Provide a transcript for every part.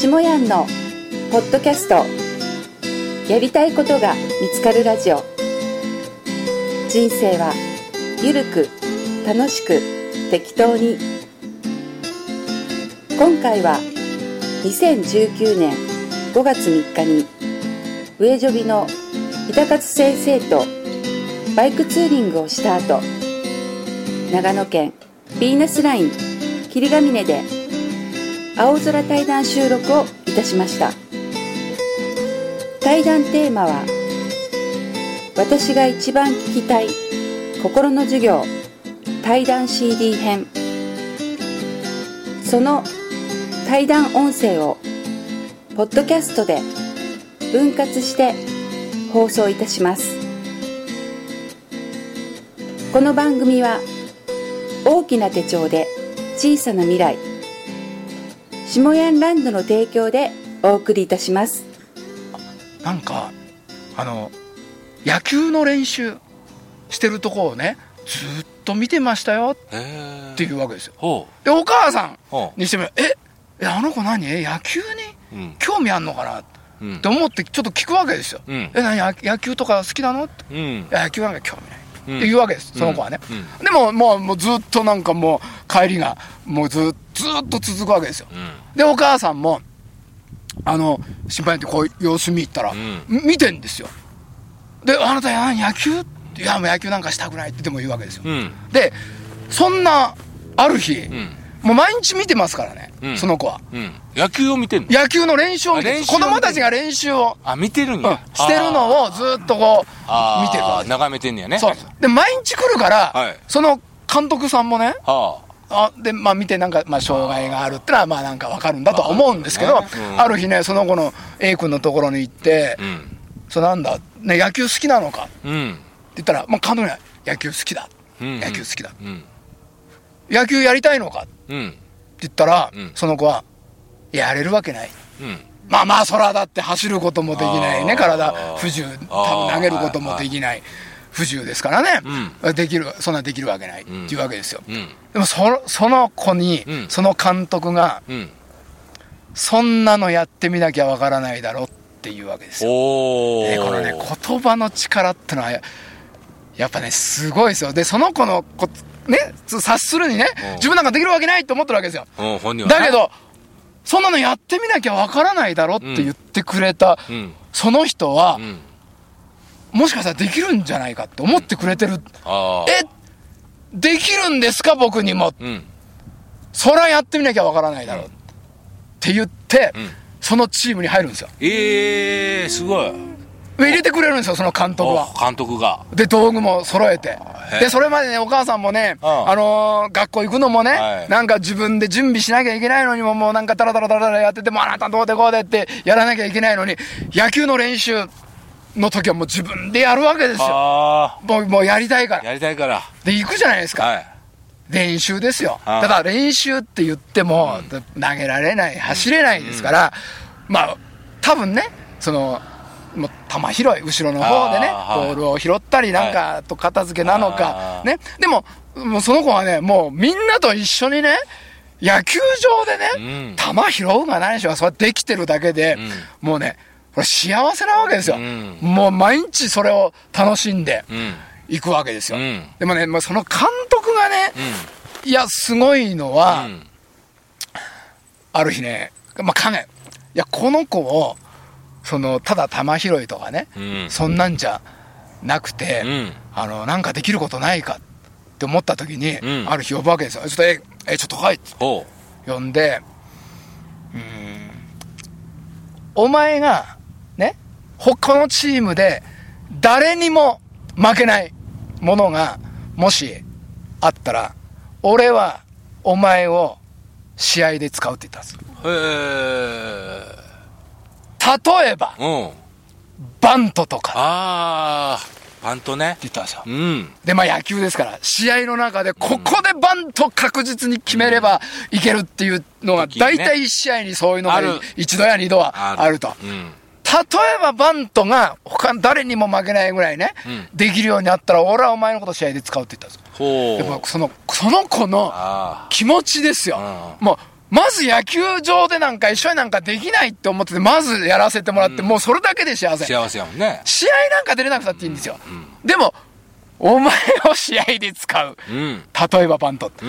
下やんのポッドキャスト。やりたいことが見つかるラジオ。人生はゆるく楽しく適当に。今回は2019年5月3日に上ジョビの板勝先生とバイクツーリングをした後長野県ヴィーナスライン霧ヶ峰で青空対談収録をいたしました。対談テーマは私が一番聞きたい心の授業対談 CD 編。その対談音声をポッドキャストで分割して放送いたします。この番組は大きな手帳で小さな未来下ヤンランドの提供でお送りいたします。なんかあの野球の練習してるとこをねずっと見てましたよへっていうわけですよ。ほでお母さんほにしてみればええあの子何？え野球に興味あんのかな？っうん。て思ってちょっと聞くわけですよ、うん。え何？野野球とか好きなの？って。うん。野球なんか興味ない、うん。って言うわけですその子はね、うん。でももうもうずっとなんかもう帰りがもうずずっと続くわけですよ。うん。でお母さんもあの心配になってこう様子見行ったら、ん。み見てんですよ。であなたや野球？いやもう野球なんかしたくないってでも言うわけですよ、うん。でそんなある日、うん。もう毎日見てますからね、うん。その子は。うん。野球を見てんの？野球の練習を見て子供たちが練習を、あ見てるんうんやしてるのをずっとこう見てる眺めてんねやね。そうで毎日来るから、はい。その監督さんもねはあで、まあ見てなんか、まあ障害があるってのは、まあなんかわかるんだとは思うんですけど、まあね。うん。ある日ね、その子の A 君のところに行って、あうん。そうなんだ、ね、野球好きなのか？ってうん言ったら、まあ監督には野球好きだ。うん。野球好きだ。うん。野球やりたいのか？ってうん言ったら、うん。その子は、やれるわけない。うん。まあまあ、空だって走ることもできないね、体不自由、多分投げることもできない。不自由ですからね、うできるそんなできるわけないってんいうわけですよ、うん。でもそのその子に、うん。その監督がうん。そんなのやってみなきゃわからないだろっていうわけですよ。おおでこのね言葉の力ってのはややっぱねすごいですよ。でその子のこね察するにねうん。自分なんかできるわけないと思ってるわけですよ。だけどそんなのやってみなきゃわからないだろって言ってくれた、うん。その人はう、んもしかしたらできるんじゃないかって思ってくれてる。えできるんですか？僕にも。うん。そらやってみなきゃわからないだろう。って言って、うん。そのチームに入るんですよ。ええすごい。入れてくれるんですよその監督は。お監督が。で道具も揃えて。へでそれまでねお母さんもね、うん。あのー学校行くのもね、はい。なんか自分で準備しなきゃいけないのにももうなんかダラダラダラダラやっててもうあなたどうでこうでってやらなきゃいけないのに野球の練習の時はもう自分でやるわけですよ。あもうもうやりたいかあら。やりたいから。で行くじゃないですか、はい。練習ですよ。ただ練習って言っても、投げられない走れないですから、まあ多分ねそのもう球拾い後ろの方でね、ボールを拾ったりなんかと片付けなのかね。でももうその子はねもうみんなと一緒にね野球場でね、うん。球拾うがないでしょ。それできてるだけで、もうね幸せなわけですよ、うん。もう毎日それを楽しんでうん。いくわけですよ、うん。でもね、まあ、その監督がね、いや、すごいのは、うん。ある日ね、まあ、考え、いや、この子を、その、ただ球拾いとかね、うん。そんなんじゃなくて、うん。あの、なんかできることないかって思った時に、うん。ある日呼ぶわけですよ。ちょっと、え、え、ちょっと来いってほ呼んで、うーん、お前が、ね、他のチームで、誰にも負けないものが、もし、あったら、俺は、お前を、試合で使うって言ったんです。うへえ例えば、うん。バントとか。ってああバントね。言ったんですよ。うん。で、まあ野球ですから、試合の中で、ここでバント確実に決めればいけるっていうのが、大体1試合にそういうのが一度や二度はあると。うん例えばバントが他誰にも負けないぐらいね、うんできるようになったら、俺はお前のこと試合で使うって言ったんですよ。ほうやっぱその、その子のあ気持ちですよ。うもう、まず野球場でなんか一緒になんかできないって思ってて、まずやらせてもらって、もうそれだけで幸せ。幸せやもんね。試合なんか出れなくたっていいんですよ。でも、お前を試合で使う。うん。例えばバントって。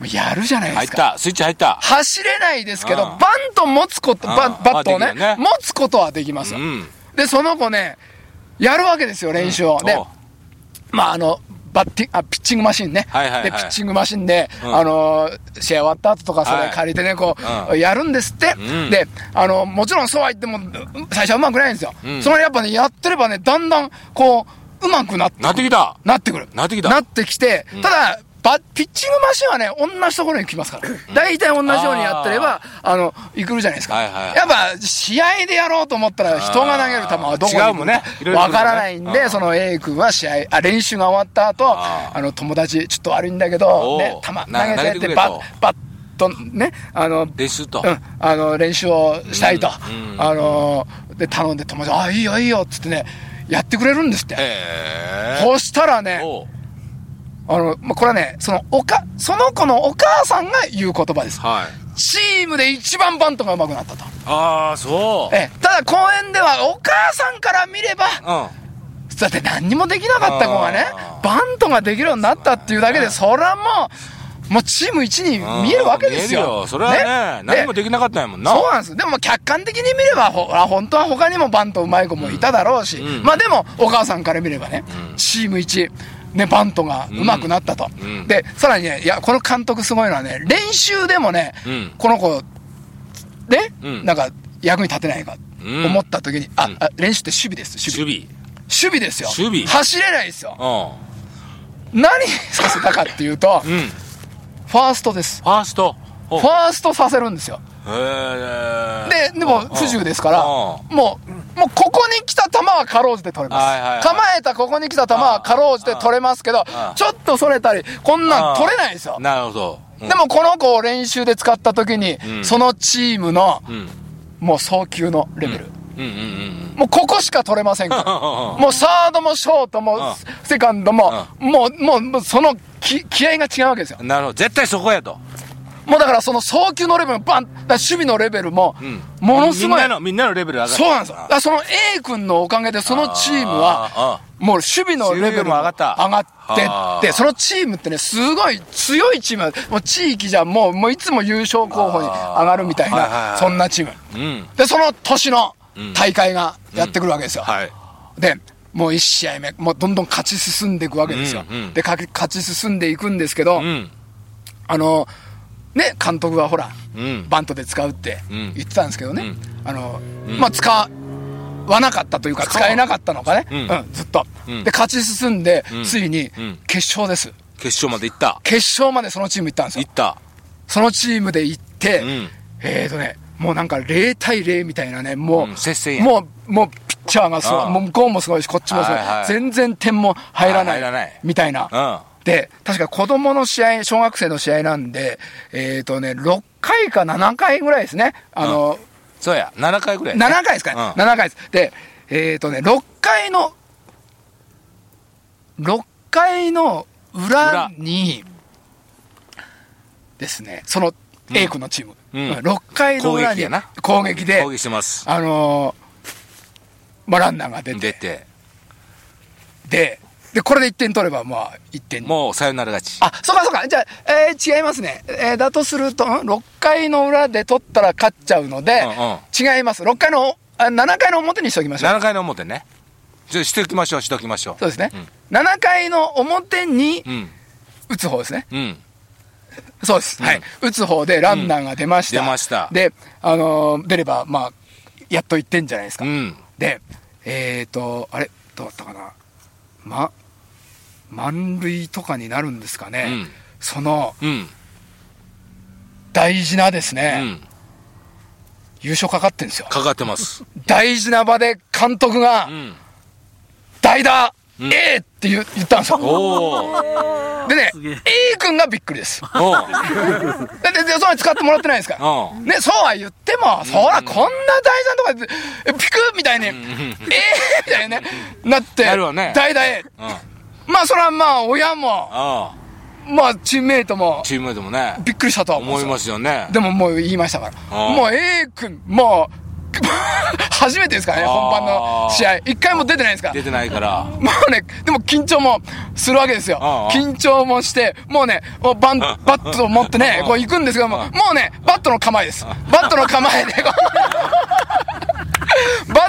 うん。やるじゃないですか。入った。スイッチ入った。走れないですけど、うんバント持つこと、バうんバットをねね持つことはできますよ。うん。で、その子ね、やるわけですよ、練習を。でおう、まあ、あの、バッティあ、ピッチングマシンね。はいはいはいで、ピッチングマシンで、うんあのー、試合終わった後とか、そはいれ借りてね、こう、うんやるんですって。うんで、あの、もちろんそうは言っても、最初は上手くないんですよ。うんそのやっぱね、やってればね、だんだん、こう、上手くなってくるなってきた。なってくる。なってきたなってきて、ただ、バピッチングマシンはね、同じところに来ますから。大体同じようにやってれば、あの、行くるじゃないですか。はいはいはい。やっぱ、試合でやろうと思ったら、人が投げる球はどこに行く違うもんね。わからないんで、うん。その A 君は試合、あ、練習が終わった後、あー。あの、友達、ちょっと悪いんだけど、ね、球投げてって、バッ、バッとね、あの、練習と。うん、あの練習をしたいと、うん。あので頼んで友達あいいよいいよっつってねやってくれるんですって、へえ。そしたらねあの、まあ、これはねそのおかその子のお母さんが言う言葉ですはい。チームで一番バントが上手くなったとああ、そう。ええただ公園ではお母さんから見ればうん。だって何にもできなかった子がねバントができるようになったっていうだけでそれはもうもうチーム一に見えるわけですよ見えるよ。それはね、何もできなかったんやもんな。そうなんです。でも客観的に見れば、ほら、本当は他にもバントうまい子もいただろうし、うんまあでも、お母さんから見ればね、うんチーム一、ね、バントがうまくなったと。うんで、さらにね、いや、この監督すごいのはね、練習でもね、うんこの子、ね、うんなんか、役に立てないか、うん思った時に、あ、うんあ練習って守備です、守備。守備。ですよ。守備走れないですよ。う何させたかっていうと、ん。うん。ファーストです。ファースト。ファーストさせるんですよ。で、でも不自由ですから、うんもう、もうここに来た球はかろうじて取れます。はいはいはい構えたここに来た球はかろうじて取れますけどん、ちょっとそれたり、こんなん取れないですよ。なるほど。うんでもこの子を練習で使った時に、うんそのチームの、うん。もう送球のレベル。うんうんうんもうここしか取れませんから。うん。もうサードもショートもうんセカンドも、もう、もう、もうその気気合が違うわけですよ。なるほど。絶対そこやと。もうだからその送球のレベルもバン、守備のレベルもうん、ものすごい。みんなの、みんなのレベル上がった。そうなんですよ。だその A 君のおかげで、そのチームはあ、もう守備のレベルも上がった上がってって、そのチームってね、すごい強いチームだもう地域じゃもう、もういつも優勝候補に上がるみたいな、そんなチーム。うん。で、その年のうん大会がやってくるわけですよ。はい。で、もう1試合目、もうどんどん勝ち進んでいくわけですよ。うんうんで、勝ち進んでいくんですけど、うん。あの、ね、監督はほら、うん。バントで使うってうん。言ってたんですけどね、うん。あの、うん。まあ、使わなかったというか、使えなかったのかね、ううんん、ずっと。うん。で、勝ち進んで、うん。ついにうん。決勝です。決勝まで行った。決勝までそのチーム行ったんですよ。行。った。そのチームで行って、うん。えーとね、もうなんか0対0みたいなね、もう、もう、もう、ピッチャーがすごい、うんもう向こうもすごいし、こっちもすごい、はいはい。全然点も入らない、入らない。みたいな。うん。で、確か子供の試合、小学生の試合なんで、えーとね、6回か7回ぐらいですね。あの、そうや。7回ぐらいね。7回ですかね、うん7回です。で、えっ、とね、6回の、6回の裏に、ですね、その A 君のチーム、うん6回の裏に攻撃で攻、撃してます。あのーまあ、ランナーが出て、出て。で、で、これで1点取れば、まあ、1点。もう、さよなら勝ち。あ、そうかそうか。じゃあ、えー違いますね。えーだとすると、ん6回の裏で取ったら勝っちゃうので、うんうん違います。6回の、あ7回の表にしておきましょう。7回の表ね。じゃあしておきましょう、しておきましょう。そうですね。7回の表にうん。打つ方ですね。うん。そうです。うんはい。打つ方でランナーが出ました。出ましたで、あのー出れば、まあ、やっと1点じゃないですか。うん。で、えっ、ー、と、あれ、どうだったかな。ま、満塁とかになるんですかね。うんその、うん。大事なですうね、ん。優勝かかってんですよ。かかってます。大事な場で監督がう、ん。代打、うん A って言う言ったんですよ。おー。でね、A 君がびっくりです。で、で、でそれ使ってもらってないですから。うん。ね、そうは言っても、そらこんな大事なとこで、えピクみたいに、えーみたいにね、なって、代打 A。うん。まあ、それはまあ、親も、あまあ、チームメイトも、チームメイトもね。びっくりしたとは思いますよね。でももう言いましたから。もう A 君、もう、初めてですからね、本番の試合。一回も出てないですから。出てないから。もうね、でも緊張もするわけですよ。緊張もして、もうね、もうバン、バットを持ってね、こう行くんですけども、もうね、バットの構えです。バットの構えで、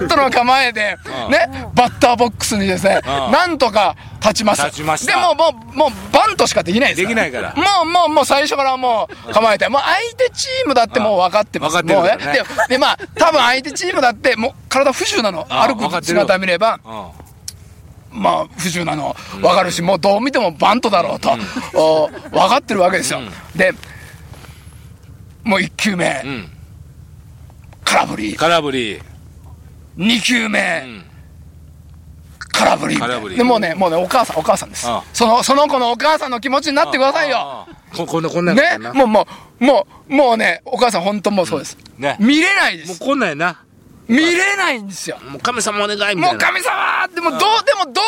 バットの構えで、ね、バッターボックスにですね、なんとか立ちます。立ちました。でも、もう、もう、バントしかできないですできないから。もう、もう、もう最初からもう構えて、もう相手チームだってもう分かってます。分かってるもうからね。で、で、まあ、多分相手チームだって、もう体不自由なの。歩く姿見れば、うん。まあ、不自由なの。分かるし、もうどう見てもバントだろうと、お分かってるわけですよ。で、もう1球目、うん。空振り、空振り。2球目、ん空振り。空振りでもうね、もうね、お母さん、お母さんです。その、その子のお母さんの気持ちになってくださいよ。ここんな、こんなね？もう、もう、もう、もうね、お母さん本当もうそうです。ね見れないでもうす。こんなんやな。見れないんですよ。もう神様お願いみたいな。もう神様でもどう、でもどう考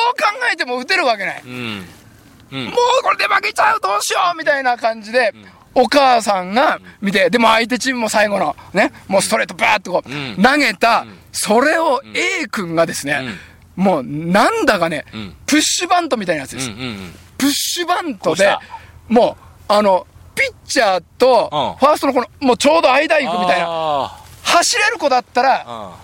えても打てるわけない。うん。うんもうこれで負けちゃうどうしようみたいな感じで、お母さんが見て、でも相手チームも最後のね、もうストレートバーッとこう、うん投げた、それを A 君がですね、もうなんだかね、んプッシュバントみたいなやつです。プッシュバントでもう、あの、ピッチャーとうん、ファーストのこの、もうちょうど間行くみたいな、あ走れる子だったら、あ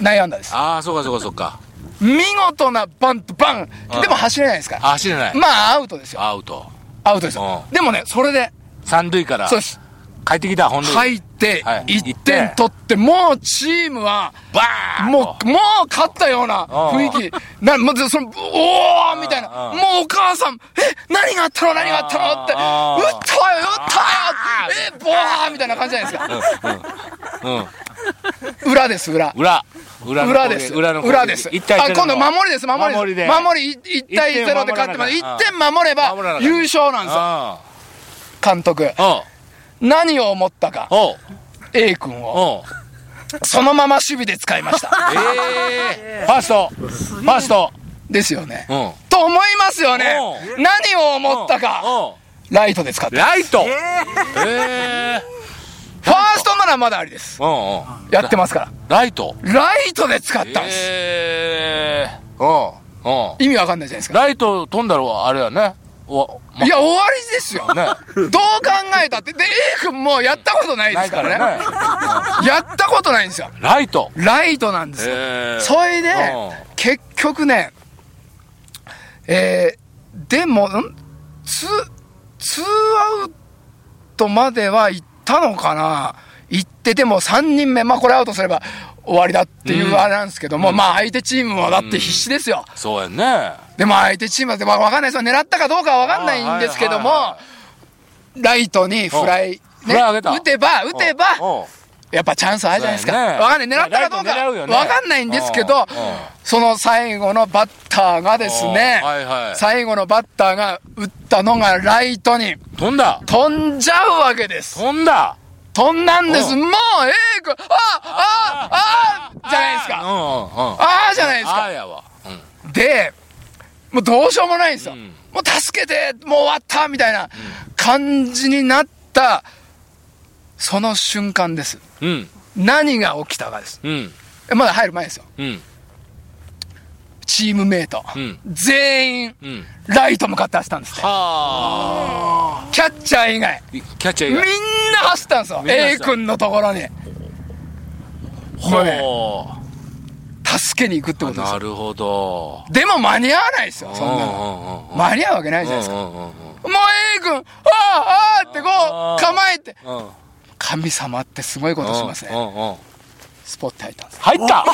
内野安打です。ああ、そうかそうかそうか。見事なバント、バンうんでも走れないですから。あ、走れない。まあ、アウトですよ。アウト。アウトですよ。うでもね、それで、三塁からそうです。帰ってきた、本塁。入ってはい、1点取って、もうチームは、バーンもう、もう勝ったような雰囲気。な、もう、その、おーみたいな。もうお母さん、え、何があったの？何があったの？って、打ったよ、打ったよえ、ボーみたいな感じじゃないですか。うん。裏です、裏。裏。裏です。裏の裏です。あ、今度守りです、守りです。守りで守り、1対0で勝ってます。1点守れば優勝なんですよ、あ監督。何を思ったか。A 君を。そのまま守備で使いました。ええ。ファースト。ファースト。ですよね。うん。と思いますよね。何を思ったか。ライトで使って。ライト。ええ。ファーストならまだありです。やってますから。ライト。ライトで使ったんです。ええ。うん。うん。意味わかんないじゃないですか。ライト飛んだらあれやね。お、まいや、終わりですよ。ね。どう考えたって。で、A 君もやったことないですかね。かららね。やったことないんですよ。ライト。ライトなんですよ。ええ。それでうん、結局ね、えー、でも、ん？ツー、ツーアウトまでは行ったのかな行って、でも3人目、まあこれアウトすれば終わりだっていうあれなんですけども、まあ相手チームもだって必死ですよ。そうやね。でも相手チームは、わわかんないですよ。狙ったかどうかはわかんないんですけどもあはいはいは、ライトにフライ、フライ上げた打てば、打てば、やっぱチャンスあるじゃないですか。ねわかんない。狙ったかどうかねわかんないんですけどうんうん、その最後のバッターがですねお、はいはい。最後のバッターが打ったのがライトに飛んだ。飛んじゃうわけです。飛んだ。飛んだんです。うもう、ええく、ああああじゃないですか。ああじゃないですか。ああやわ。うん。で、もうどうしようもないんですよ。うんもう助けて、もう終わったみたいな感じになった、その瞬間です。うん。何が起きたかです。まだ入る前ですよ。うん。チームメイト、うん全員、うん。ライト向かって走ったんですって。はキャッチャー以外、あ。キャッチャーみん以外。な走ったんですよ。A 君のところに。もう助けに行くってうことですよ。なるほど。でも間に合わないですよ、そんなの。の間に合うわけないじゃないですか。もう A 君、ああ、ああってこう、構えて。うん神様ってすごいことしますね。スポット入ったんです。入った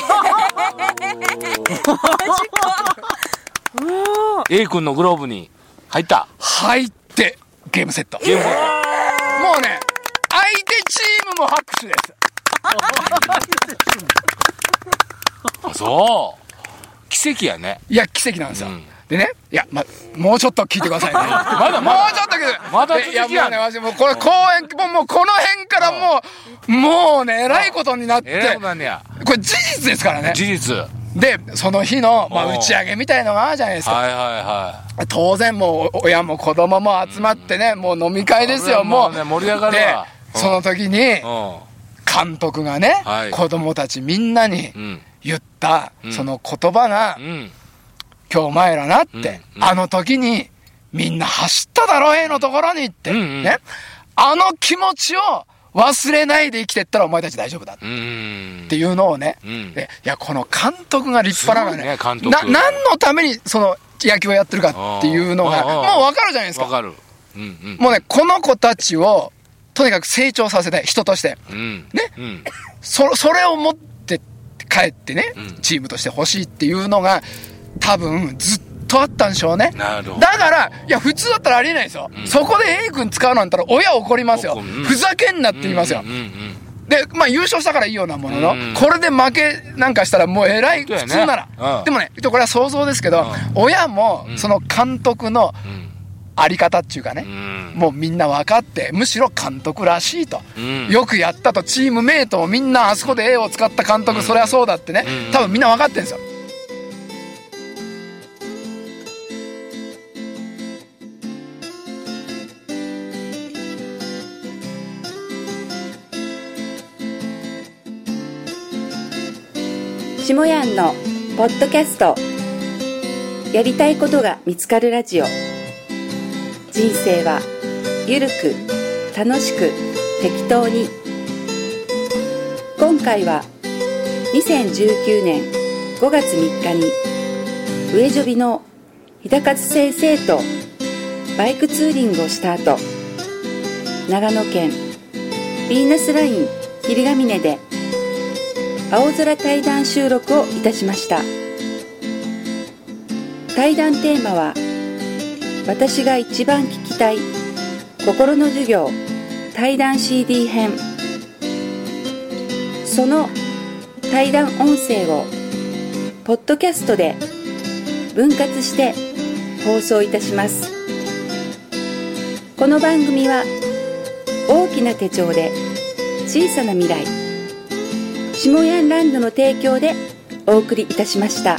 A 君のグローブに入った入って、ゲームセット。ゲームセッもうね、相手チームも拍手です。トそう奇跡やねいや、奇跡なんですよ。うんでね、いや、ま、もうちょっと聞いてくださいね。まだ、もうちょっと聞いてまだ続きやね、私もうこれ公演、もうもうこの辺からもう、もうね、えらいことになっえらいてこれ事実ですからね。事実。でその日の、まあ、う。ん打ち上げみたいのがあるじゃないですか、はいはいは当然もう親も子供も集まってね、もう飲み会ですよ、それはももう。うね盛り上がるわ。でその時にい。監督がね、はい。子供たちみんなにうん。うん。言った、うん。その言葉が、うん。今日お前らなって、うんうん。あの時にみんな走っただろ A のところにって、うんうん。ね。あの気持ちを忘れないで生きてったらお前たち大丈夫だっうん。ていうのをね、うん。でいやこの監督が立派なのね。ね監督。な何のためにその野球をやってるかっていうのがもう分かるじゃないですか。わかる。うんうん。もうねこの子たちをとにかく成長させたい人として。うん。ね。うん。そそれを持って帰ってね、うん。チームとして欲しいっていうのが多分ずっとあったんでしょうねなるほど。だから、いや、普通だったらありえないですよ。うんそこで A 君使うなんたら親怒りますよ。うんふざけんなって言いますよ。うんうんうん。で、まあ優勝したからいいようなものの、うんこれで負けなんかしたらもう偉い、普通なら。うんでもね、これは想像ですけど、うん親もうんその監督のうんあり方っていうかね、うん。もうみんな分かって、むしろ監督らしいと。うんよくやったと、チームメイトもみんなあそこで A を使った監督、うんそりゃそうだってねう、ん多分みんな分かってるんですよ。下やんのポッドキャスト。やりたいことが見つかるラジオ。人生はゆるく楽しく適当に。今回は2019年5月3日に上ジョビの日高津先生とバイクツーリングをした後長野県ヴィーナスライン霧ヶ峰で青空対談収録をいたしました。対談テーマは私が一番聞きたい心の授業対談 CD 編。その対談音声をポッドキャストで分割して放送いたします。この番組は大きな手帳で小さな未来下ヤンランドの提供でお送りいたしました。